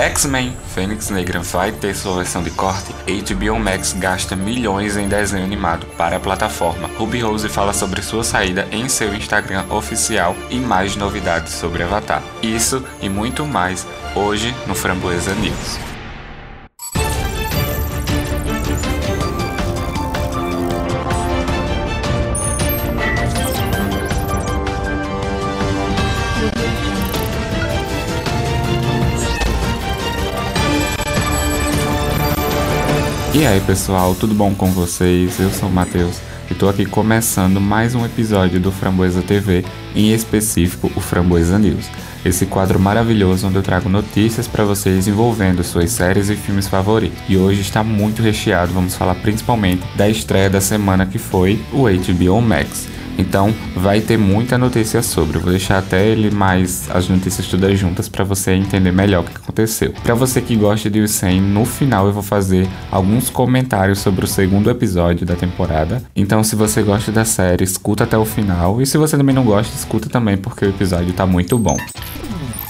X-Men Fênix Negra vai ter sua versão de corte. HBO Max gasta milhões em desenho animado para a plataforma. Ruby Rose fala sobre sua saída em seu Instagram oficial e mais novidades sobre Avatar. Isso e muito mais hoje no Framboesa News. E aí pessoal, tudo bom com vocês? Eu sou o Matheus e tô aqui começando mais um episódio do Framboesa TV, em específico o Framboesa News. Esse quadro maravilhoso onde eu trago notícias para vocês envolvendo suas séries e filmes favoritos. E hoje está muito recheado, vamos falar principalmente da estreia da semana que foi o HBO Max. Então vai ter muita notícia sobre. Eu vou deixar até ele mais as notícias todas juntas para você entender melhor o que aconteceu. Para você que gosta de Usain, no final eu vou fazer alguns comentários sobre o segundo episódio da temporada. Então se você gosta da série, escuta até o final. E se você também não gosta, escuta também porque o episódio tá muito bom.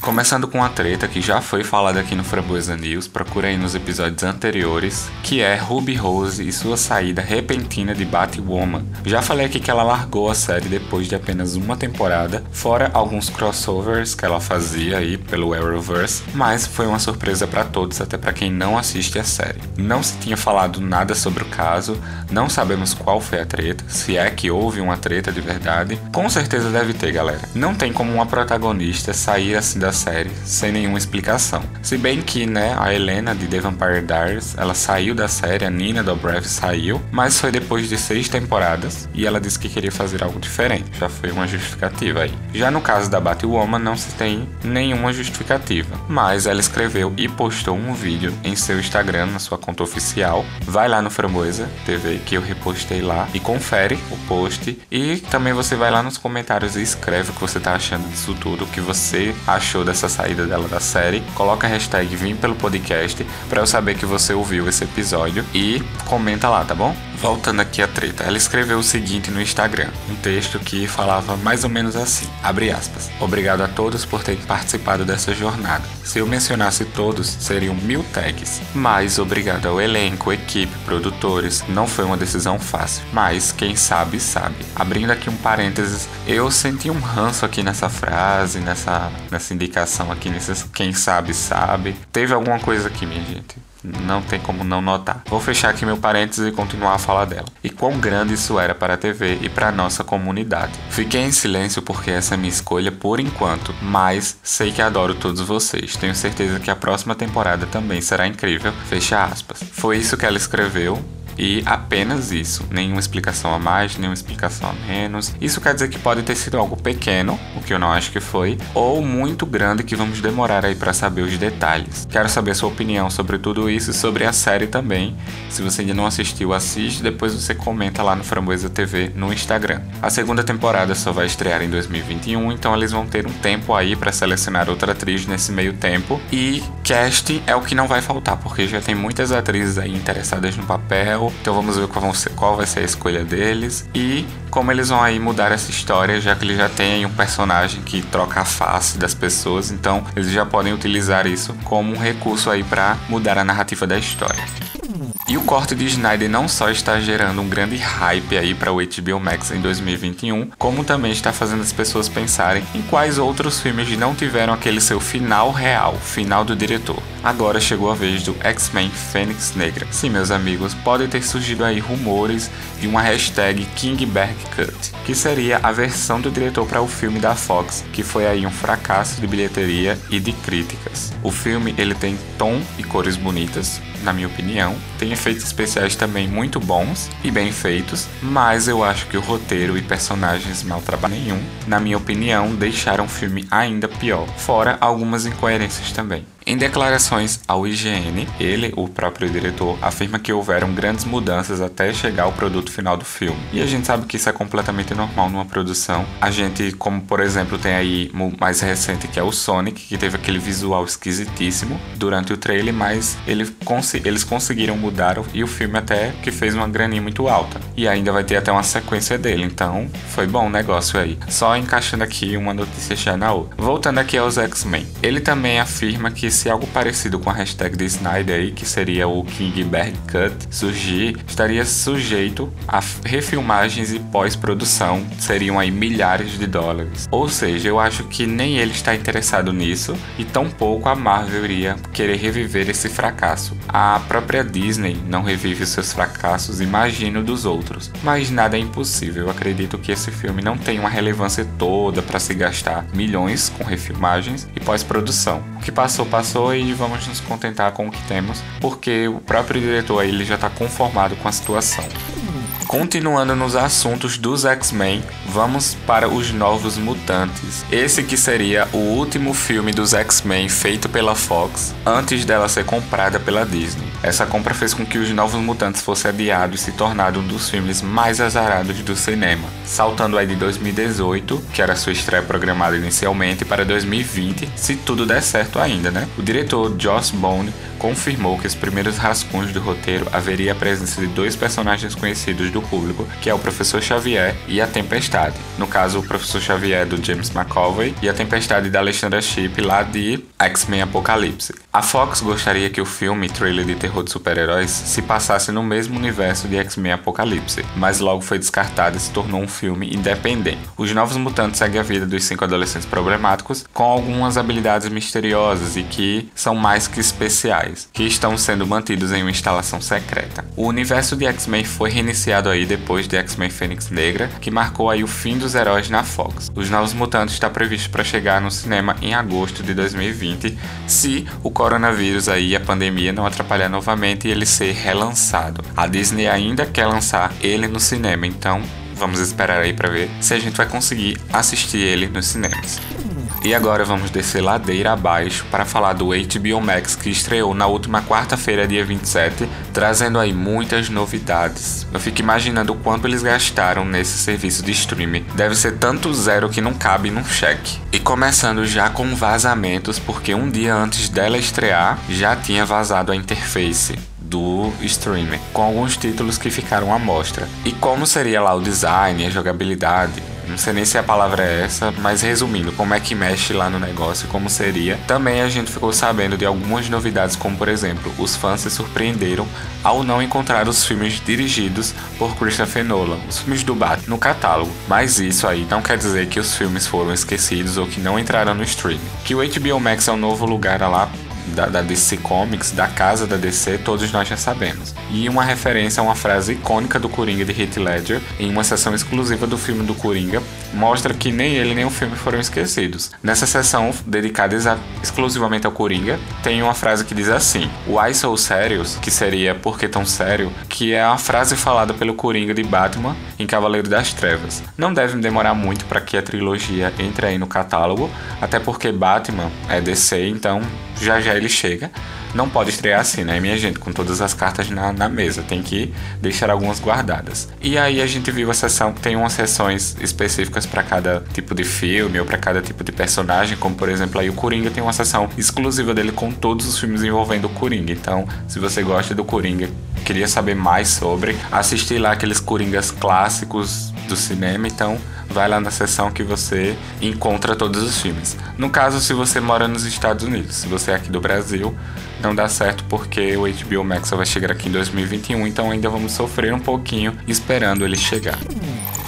Começando com a treta que já foi falada aqui no Framboesa News, procura aí nos episódios anteriores, que é Ruby Rose e sua saída repentina de Batwoman. Já falei aqui que ela largou a série depois de apenas uma temporada, fora alguns crossovers que ela fazia aí pelo Arrowverse, mas foi uma surpresa para todos, até para quem não assiste a série. Não se tinha falado nada sobre o caso, não sabemos qual foi a treta, se é que houve uma treta de verdade. Com certeza deve ter, galera. Não tem como uma protagonista sair assim da da série sem nenhuma explicação. Se bem que, né, a Helena de The Vampire Diaries, ela saiu da série, a Nina Dobrev saiu, mas foi depois de seis temporadas e ela disse que queria fazer algo diferente. Já foi uma justificativa aí. Já no caso da Batwoman não se tem nenhuma justificativa, mas ela escreveu e postou um vídeo em seu Instagram, na sua conta oficial. Vai lá no Framboesa TV que eu repostei lá e confere o post e também você vai lá nos comentários e escreve o que você tá achando disso tudo, o que você achou achou dessa saída dela da série. Coloca a hashtag Vim pelo podcast para eu saber que você ouviu esse episódio e comenta lá, tá bom? Voltando aqui à treta, ela escreveu o seguinte no Instagram, um texto que falava mais ou menos assim, abre aspas, Obrigado a todos por terem participado dessa jornada. Se eu mencionasse todos, seriam mil tags. Mas obrigado ao elenco, equipe, produtores, não foi uma decisão fácil, mas quem sabe, sabe. Abrindo aqui um parênteses, eu senti um ranço aqui nessa frase, nessa, nessa indicação aqui, nesses quem sabe, sabe. Teve alguma coisa aqui, minha gente não tem como não notar. Vou fechar aqui meu parênteses e continuar a falar dela. E quão grande isso era para a TV e para a nossa comunidade. Fiquei em silêncio porque essa é minha escolha por enquanto, mas sei que adoro todos vocês. Tenho certeza que a próxima temporada também será incrível. Fecha aspas. Foi isso que ela escreveu e apenas isso, nenhuma explicação a mais, nenhuma explicação a menos. Isso quer dizer que pode ter sido algo pequeno, o que eu não acho que foi, ou muito grande que vamos demorar aí para saber os detalhes. Quero saber a sua opinião sobre tudo isso e sobre a série também. Se você ainda não assistiu, assiste, depois você comenta lá no Framboesa TV no Instagram. A segunda temporada só vai estrear em 2021, então eles vão ter um tempo aí para selecionar outra atriz nesse meio tempo. E cast é o que não vai faltar, porque já tem muitas atrizes aí interessadas no papel, então vamos ver qual, ser, qual, vai ser a escolha deles e como eles vão aí mudar essa história, já que eles já têm um personagem que troca a face das pessoas, então eles já podem utilizar isso como um recurso aí para mudar a narrativa da história. E o corte de Snyder não só está gerando um grande hype aí para o HBO Max em 2021, como também está fazendo as pessoas pensarem em quais outros filmes não tiveram aquele seu final real, final do diretor. Agora chegou a vez do X-Men Fênix Negra. Sim, meus amigos, podem ter surgido aí rumores de uma hashtag Kingberg Cut, que seria a versão do diretor para o filme da Fox, que foi aí um fracasso de bilheteria e de críticas. O filme ele tem tom e cores bonitas, na minha opinião. Tem efeitos especiais também muito bons e bem feitos, mas eu acho que o roteiro e personagens mal nenhum, na minha opinião, deixaram o filme ainda pior, fora algumas incoerências também. Em declarações ao IGN, ele, o próprio diretor, afirma que houveram grandes mudanças até chegar ao produto final do filme. E a gente sabe que isso é completamente normal numa produção. A gente, como por exemplo, tem aí o mais recente que é o Sonic, que teve aquele visual esquisitíssimo durante o trailer, mas ele cons eles conseguiram mudar e o filme até que fez uma graninha muito alta. E ainda vai ter até uma sequência dele, então foi bom o negócio aí. Só encaixando aqui uma notícia já na outra. Voltando aqui aos X-Men. Ele também afirma que se algo parecido parecido com a hashtag de Snyder aí, que seria o King Berg Cut, surgir, estaria sujeito a refilmagens e pós-produção, seriam aí milhares de dólares. Ou seja, eu acho que nem ele está interessado nisso e tampouco a Marvel iria querer reviver esse fracasso. A própria Disney não revive seus fracassos, imagino dos outros. Mas nada é impossível. Eu acredito que esse filme não tem uma relevância toda para se gastar milhões com refilmagens e pós-produção. O que passou, passou e vamos nos contentar com o que temos, porque o próprio diretor ele já está conformado com a situação. Continuando nos assuntos dos X-Men, vamos para os Novos Mutantes. Esse que seria o último filme dos X-Men feito pela Fox antes dela ser comprada pela Disney. Essa compra fez com que os Novos Mutantes fosse adiado e se tornado um dos filmes mais azarados do cinema, saltando aí de 2018, que era sua estreia programada inicialmente, para 2020, se tudo der certo ainda, né? O diretor Joss Bone confirmou que os primeiros rascunhos do roteiro haveria a presença de dois personagens conhecidos do público, que é o Professor Xavier e a Tempestade. No caso, o Professor Xavier do James McAvoy e a Tempestade da Alexandra Shipp lá de X-Men Apocalipse. A Fox gostaria que o filme, trailer de terror de super-heróis, se passasse no mesmo universo de X-Men Apocalipse, mas logo foi descartado e se tornou um filme independente. Os Novos Mutantes seguem a vida dos cinco adolescentes problemáticos com algumas habilidades misteriosas e que são mais que especiais que estão sendo mantidos em uma instalação secreta. O universo de X-Men foi reiniciado aí depois de X-Men Fênix Negra, que marcou aí o fim dos heróis na Fox. Os Novos Mutantes está previsto para chegar no cinema em agosto de 2020, se o coronavírus aí a pandemia não atrapalhar novamente e ele ser relançado. A Disney ainda quer lançar ele no cinema, então vamos esperar aí para ver se a gente vai conseguir assistir ele nos cinemas. E agora vamos descer ladeira abaixo para falar do HBO Max que estreou na última quarta-feira, dia 27, trazendo aí muitas novidades. Eu fico imaginando o quanto eles gastaram nesse serviço de streaming. Deve ser tanto zero que não cabe num cheque. E começando já com vazamentos, porque um dia antes dela estrear já tinha vazado a interface do streamer, com alguns títulos que ficaram à mostra. E como seria lá o design, a jogabilidade, não sei nem se a palavra é essa, mas resumindo, como é que mexe lá no negócio, como seria. Também a gente ficou sabendo de algumas novidades, como por exemplo, os fãs se surpreenderam ao não encontrar os filmes dirigidos por Christopher Nolan, os filmes do Batman, no catálogo. Mas isso aí não quer dizer que os filmes foram esquecidos ou que não entraram no streaming. Que o HBO Max é um novo lugar lá da, da, DC Comics, da casa da DC, todos nós já sabemos. E uma referência a uma frase icônica do Coringa de Heath Ledger, em uma sessão exclusiva do filme do Coringa, mostra que nem ele nem o filme foram esquecidos. Nessa sessão, dedicada exclusivamente ao Coringa, tem uma frase que diz assim: Why so serious? Que seria Por que tão sério? Que é a frase falada pelo Coringa de Batman em Cavaleiro das Trevas. Não deve demorar muito para que a trilogia entre aí no catálogo, até porque Batman é DC, então já já ele chega. Não pode estrear assim, né, minha gente? Com todas as cartas na, na mesa. Tem que deixar algumas guardadas. E aí a gente viu a sessão, tem umas sessões específicas para cada tipo de filme ou para cada tipo de personagem, como por exemplo aí o Coringa tem uma sessão exclusiva dele com todos os filmes envolvendo o Coringa. Então, se você gosta do Coringa, queria saber mais sobre, assistir lá aqueles Coringas clássicos do cinema, então vai lá na seção que você encontra todos os filmes. No caso, se você mora nos Estados Unidos, se você é aqui do Brasil, não dá certo porque o HBO Max só vai chegar aqui em 2021, então ainda vamos sofrer um pouquinho esperando ele chegar.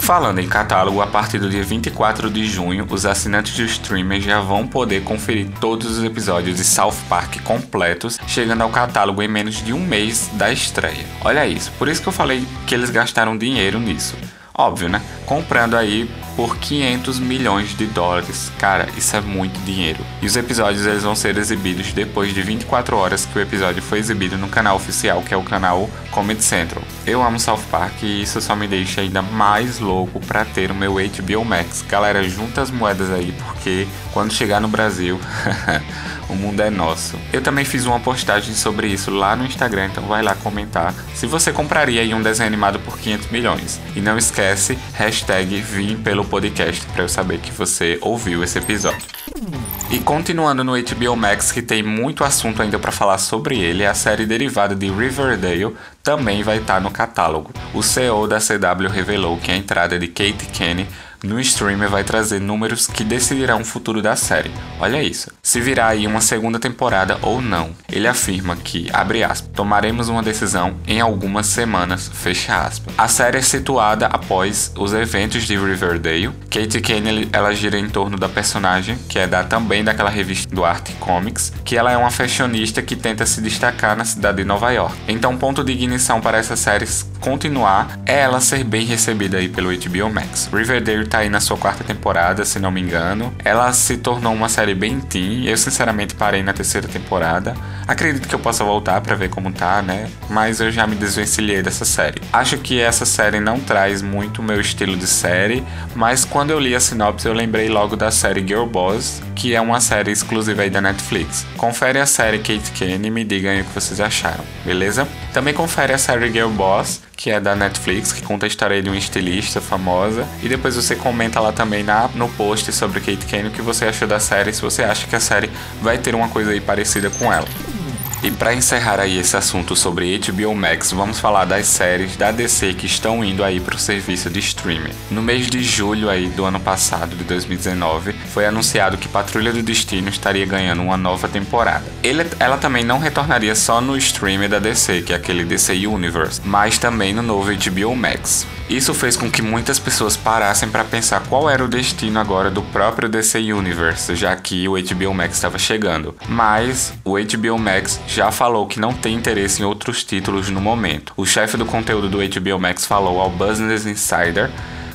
Falando em catálogo, a partir do dia 24 de junho, os assinantes do streamer já vão poder conferir todos os episódios de South Park completos, chegando ao catálogo em menos de um mês da estreia. Olha isso, por isso que eu falei que eles gastaram dinheiro nisso. Óbvio, né? Comprando aí por 500 milhões de dólares. Cara, isso é muito dinheiro. E os episódios eles vão ser exibidos depois de 24 horas que o episódio foi exibido no canal oficial, que é o canal Comedy Central. Eu amo South Park e isso só me deixa ainda mais louco para ter o meu HBO Max. Galera, junta as moedas aí porque quando chegar no Brasil O mundo é nosso. Eu também fiz uma postagem sobre isso lá no Instagram, então vai lá comentar se você compraria um desenho animado por 500 milhões. E não esquece, hashtag Vim pelo podcast para eu saber que você ouviu esse episódio. E continuando no HBO Max, que tem muito assunto ainda para falar sobre ele, a série derivada de Riverdale também vai estar tá no catálogo. O CEO da CW revelou que a entrada de Kate Kenny no streamer vai trazer números que decidirão o futuro da série. Olha isso. Se virá aí uma segunda temporada ou não. Ele afirma que, abre aspas, tomaremos uma decisão em algumas semanas, fecha aspas. A série é situada após os eventos de Riverdale. Kate Kane ela gira em torno da personagem, que é da também daquela revista do Art Comics, que ela é uma fashionista que tenta se destacar na cidade de Nova York. Então, ponto de ignição para essa série continuar é ela ser bem recebida aí pelo HBO Max. Riverdale tá aí na sua quarta temporada, se não me engano. Ela se tornou uma série bem teen. Eu sinceramente parei na terceira temporada. Acredito que eu possa voltar para ver como tá, né? Mas eu já me desvencilhei dessa série. Acho que essa série não traz muito o meu estilo de série, mas quando eu li a sinopse eu lembrei logo da série Girl Boss, que é uma série exclusiva aí da Netflix. Confere a série Kate Kane e me digam o que vocês acharam, beleza? Também confere a série Girl Boss, que é da Netflix, que conta a história de uma estilista famosa. E depois você comenta lá também na, no post sobre Kate Kane o que você achou da série, se você acha que a série vai ter uma coisa aí parecida com ela. E para encerrar aí esse assunto sobre HBO Max, vamos falar das séries da DC que estão indo aí para o serviço de streaming. No mês de julho aí do ano passado, de 2019, foi anunciado que Patrulha do Destino estaria ganhando uma nova temporada. Ele, ela também não retornaria só no streaming da DC, que é aquele DC Universe, mas também no novo HBO Max. Isso fez com que muitas pessoas parassem para pensar qual era o destino agora do próprio DC Universe, já que o HBO Max estava chegando. Mas o HBO Max já falou que não tem interesse em outros títulos no momento. O chefe do conteúdo do HBO Max falou ao Business Insider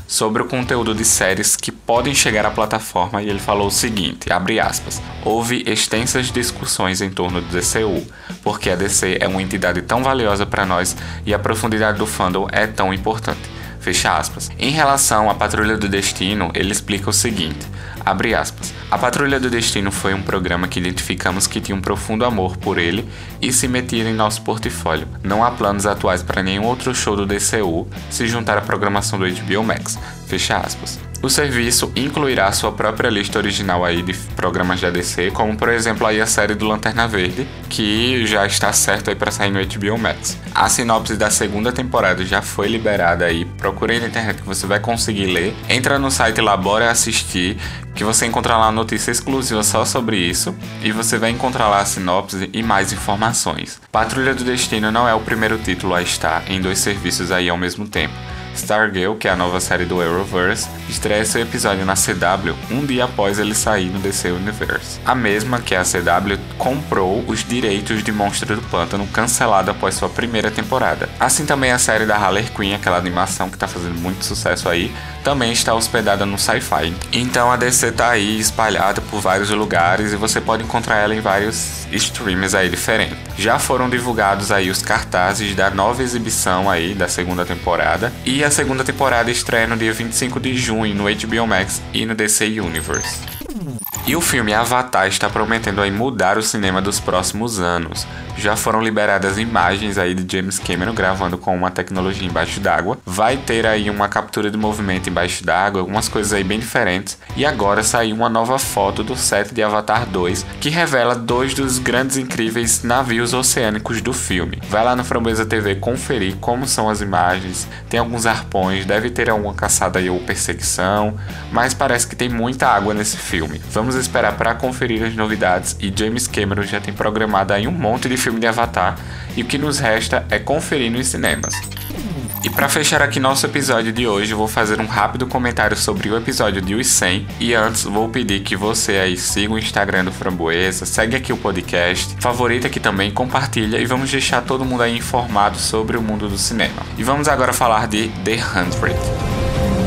sobre o conteúdo de séries que podem chegar à plataforma e ele falou o seguinte, aspas, houve extensas discussões em torno do DCU, porque a DC é uma entidade tão valiosa para nós e a profundidade do fandom é tão importante. Fecha aspas. Em relação à Patrulha do Destino, ele explica o seguinte: abre aspas. A Patrulha do Destino foi um programa que identificamos que tinha um profundo amor por ele e se metia em nosso portfólio. Não há planos atuais para nenhum outro show do DCU se juntar à programação do HBO Max. Fecha aspas. O serviço incluirá sua própria lista original aí de programas da DC, como por exemplo aí a série do Lanterna Verde, que já está certo aí para sair no HBO Max. A sinopse da segunda temporada já foi liberada aí, procure na internet que você vai conseguir ler. Entra no site Labora Assistir, que você encontra lá notícia exclusiva só sobre isso, e você vai encontrar lá a sinopse e mais informações. Patrulha do Destino não é o primeiro título a estar em dois serviços aí ao mesmo tempo. Stargirl, que é a nova série do Arrowverse, estreia seu episódio na CW um dia após ele sair no DC Universe. A mesma que a CW comprou os direitos de Monstro do Pântano cancelado após sua primeira temporada. Assim também a série da Harley Quinn, aquela animação que está fazendo muito sucesso aí, também está hospedada no Sci-Fi. Então a DC está aí espalhada por vários lugares e você pode encontrar ela em vários streams aí diferentes. Já foram divulgados aí os cartazes da nova exibição aí da segunda temporada e a segunda temporada estreia no dia 25 de junho no HBO Max e no DC Universe. E o filme Avatar está prometendo aí mudar o cinema dos próximos anos. Já foram liberadas imagens aí de James Cameron gravando com uma tecnologia embaixo d'água. Vai ter aí uma captura de movimento embaixo d'água, algumas coisas aí bem diferentes. E agora saiu uma nova foto do set de Avatar 2 que revela dois dos grandes incríveis navios oceânicos do filme. Vai lá no Framboesa TV conferir como são as imagens. Tem alguns arpões, deve ter alguma caçada aí ou perseguição, mas parece que tem muita água nesse filme. Vamos esperar para conferir as novidades e James Cameron já tem programado aí um monte de filme de Avatar e o que nos resta é conferir nos cinemas. E para fechar aqui nosso episódio de hoje, vou fazer um rápido comentário sobre o episódio de Os 100 e antes vou pedir que você aí siga o Instagram do Framboesa, segue aqui o podcast, favorita aqui também, compartilha e vamos deixar todo mundo aí informado sobre o mundo do cinema. E vamos agora falar de The Hundred.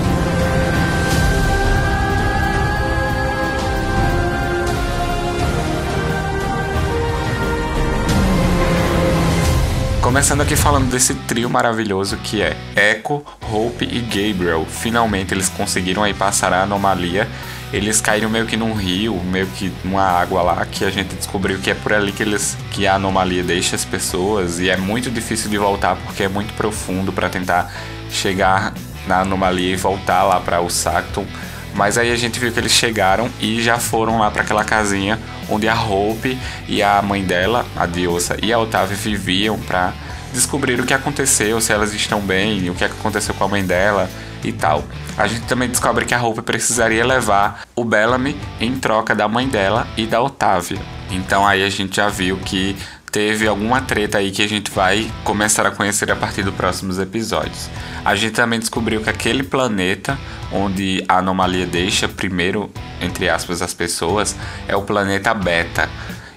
Começando aqui falando desse trio maravilhoso que é Echo, Hope e Gabriel. Finalmente eles conseguiram aí passar a anomalia. Eles caíram meio que num rio, meio que numa água lá, que a gente descobriu que é por ali que eles que a anomalia deixa as pessoas e é muito difícil de voltar porque é muito profundo para tentar chegar na anomalia e voltar lá para o Sacton. Mas aí a gente viu que eles chegaram e já foram lá para aquela casinha onde a Hope e a mãe dela, a Diosa e a Otávia viviam para descobrir o que aconteceu, se elas estão bem, o que aconteceu com a mãe dela. e tal. A gente também descobre que a Hope precisaria levar o Bellamy em troca da mãe dela e da Otávia. Então aí a gente já viu que teve alguma treta aí que a gente vai começar a conhecer a partir dos próximos episódios. A gente também descobriu que aquele planeta onde a anomalia deixa primeiro, entre aspas, as pessoas, é o planeta Beta.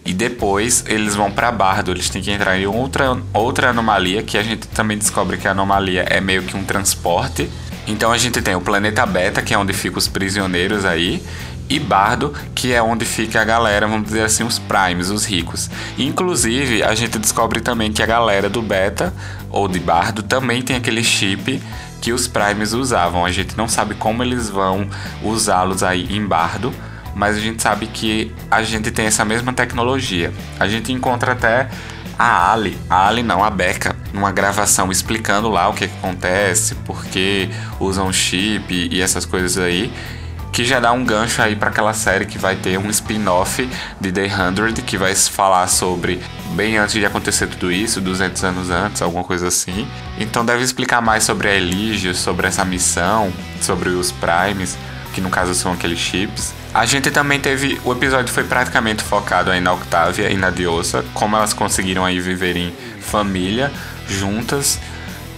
E depois eles vão para Bardo, eles têm que entrar em outra, outra anomalia, que a gente também descobre que a anomalia é meio que um transporte. Então a gente tem o planeta Beta, que é onde ficam os prisioneiros aí, e Bardo, que é onde fica a galera, vamos dizer assim, os primes, os ricos. Inclusive, a gente descobre também que a galera do Beta ou de Bardo também tem aquele chip que os primes usavam. A gente não sabe como eles vão usá-los aí em Bardo, mas a gente sabe que a gente tem essa mesma tecnologia. A gente encontra até a Ali, a Ali não, a Becca, numa gravação explicando lá o que, que acontece, por que usam chip e essas coisas aí que já dá um gancho aí para aquela série que vai ter um spin-off de The Hundred, que vai falar sobre bem antes de acontecer tudo isso, 200 anos antes, alguma coisa assim. Então deve explicar mais sobre a Eligio, sobre essa missão, sobre os Primes, que no caso são aqueles chips. A gente também teve. O episódio foi praticamente focado aí na Octavia e na Diosa, como elas conseguiram aí viver em família, juntas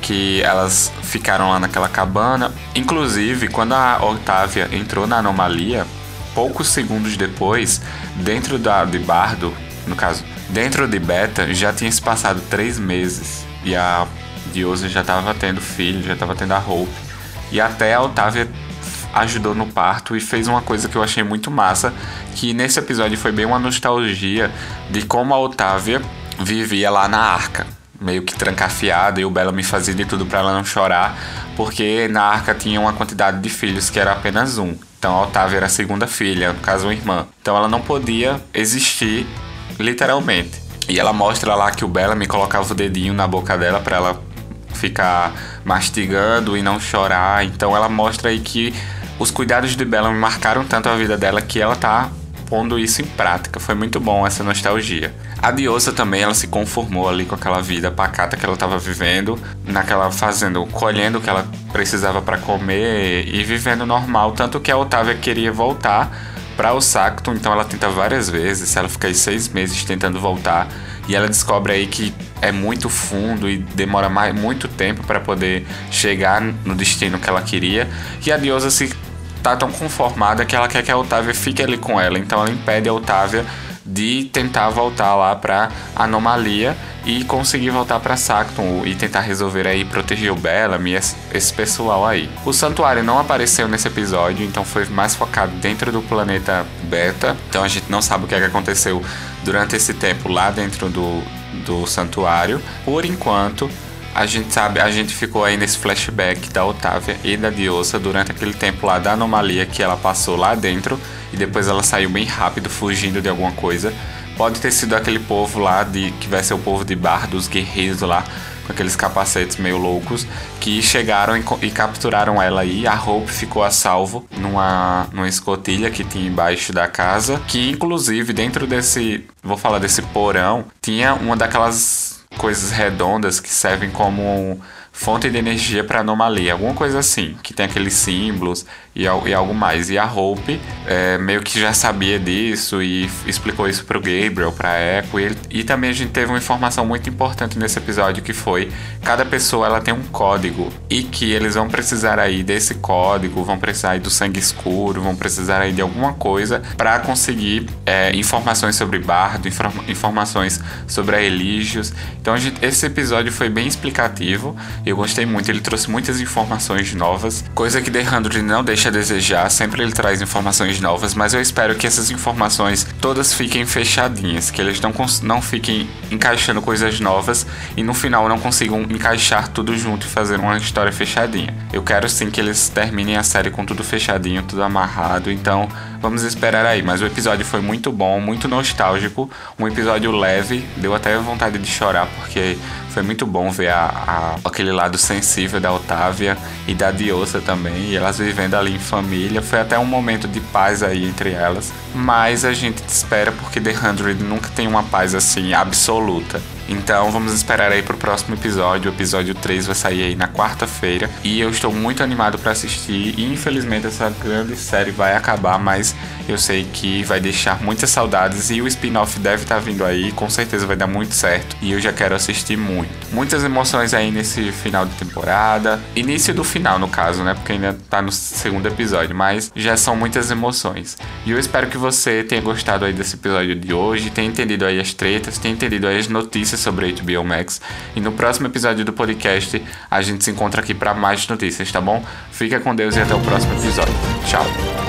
que elas ficaram lá naquela cabana. Inclusive, quando a Otávia entrou na anomalia, poucos segundos depois, dentro da, de Bardo, no caso, dentro de Beta, já tinha se passado três meses e a Diosa já estava tendo filho, já estava tendo a Hope. E até a Otávia ajudou no parto e fez uma coisa que eu achei muito massa, que nesse episódio foi bem uma nostalgia de como a Otávia vivia lá na arca meio que trancafiada e o Bellamy fazia de tudo para ela não chorar, porque na arca tinha uma quantidade de filhos que era apenas um. Então a Otávia era a segunda filha, no caso uma irmã. Então ela não podia existir literalmente. E ela mostra lá que o Bellamy colocava o dedinho na boca dela para ela ficar mastigando e não chorar. Então ela mostra aí que os cuidados de Bellamy marcaram tanto a vida dela que ela tá pondo isso em prática. Foi muito bom essa nostalgia. A Diosa também, ela se conformou ali com aquela vida pacata que ela estava vivendo, naquela fazendo, colhendo o que ela precisava para comer e vivendo normal, tanto que a Otávia queria voltar para o Sacto, então ela tenta várias vezes, ela fica aí seis meses tentando voltar e ela descobre aí que é muito fundo e demora mais, muito tempo para poder chegar no destino que ela queria. E a Diosa se tá tão conformada que ela quer que a Otávia fique ali com ela. Então ela impede a Otávia de tentar voltar lá para Anomalia e conseguir voltar para Sacton e tentar resolver aí proteger o Bellamy esse, pessoal aí. O santuário não apareceu nesse episódio, então foi mais focado dentro do planeta Beta. Então a gente não sabe o que, é que aconteceu durante esse tempo lá dentro do, do santuário. Por enquanto, a gente sabe, a gente ficou aí nesse flashback da Otávia e da Diosa durante aquele tempo lá da anomalia que ela passou lá dentro e depois ela saiu bem rápido fugindo de alguma coisa. Pode ter sido aquele povo lá de que vai ser o povo de Bar dos guerreiros lá com aqueles capacetes meio loucos que chegaram e, e, capturaram ela aí. A Hope ficou a salvo numa, numa escotilha que tinha embaixo da casa, que inclusive dentro desse, vou falar desse porão, tinha uma daquelas coisas redondas que servem como fonte de energia para anomalia, alguma coisa assim, que tem aqueles símbolos e, e algo mais. E a Hope é, meio que já sabia disso e explicou isso para o Gabriel, para a Echo. E, e, também a gente teve uma informação muito importante nesse episódio que foi cada pessoa ela tem um código e que eles vão precisar aí desse código, vão precisar aí do sangue escuro, vão precisar aí de alguma coisa para conseguir é, informações sobre Bardo, inform informações sobre a Eligios. Então gente, esse episódio foi bem explicativo. Eu gostei muito, ele trouxe muitas informações novas, coisa que The Hundred não deixa a desejar, sempre ele traz informações novas, mas eu espero que essas informações todas fiquem fechadinhas, que eles não, não fiquem encaixando coisas novas e no final não consigam encaixar tudo junto e fazer uma história fechadinha. Eu quero sim que eles terminem a série com tudo fechadinho, tudo amarrado, então vamos esperar aí. Mas o episódio foi muito bom, muito nostálgico, um episódio leve, deu até vontade de chorar porque foi muito bom ver a, a, aquele lado sensível da Otávia e da Diosa também, e elas vivendo ali em família. Foi até um momento de paz aí entre elas. mas a gente espera porque The Hundred nunca tem uma paz assim absoluta. Então vamos esperar aí pro próximo episódio. O episódio 3 vai sair aí na quarta-feira. E eu estou muito animado para assistir. E infelizmente essa grande série vai acabar, mas eu sei que vai deixar muitas saudades. E o spin-off deve estar tá vindo aí. Com certeza vai dar muito certo. E eu já quero assistir muito. Muitas emoções aí nesse final de temporada. Início do final, no caso, né? Porque ainda tá no segundo episódio. Mas já são muitas emoções. E eu espero que você tenha gostado aí desse episódio de hoje. Tenha entendido aí as tretas. Tenha entendido aí as notícias notícias sobre HBO Max. E no próximo episódio do podcast, a gente se encontra aqui para mais notícias, tá bom? Fica com Deus e até o próximo episódio. Tchau!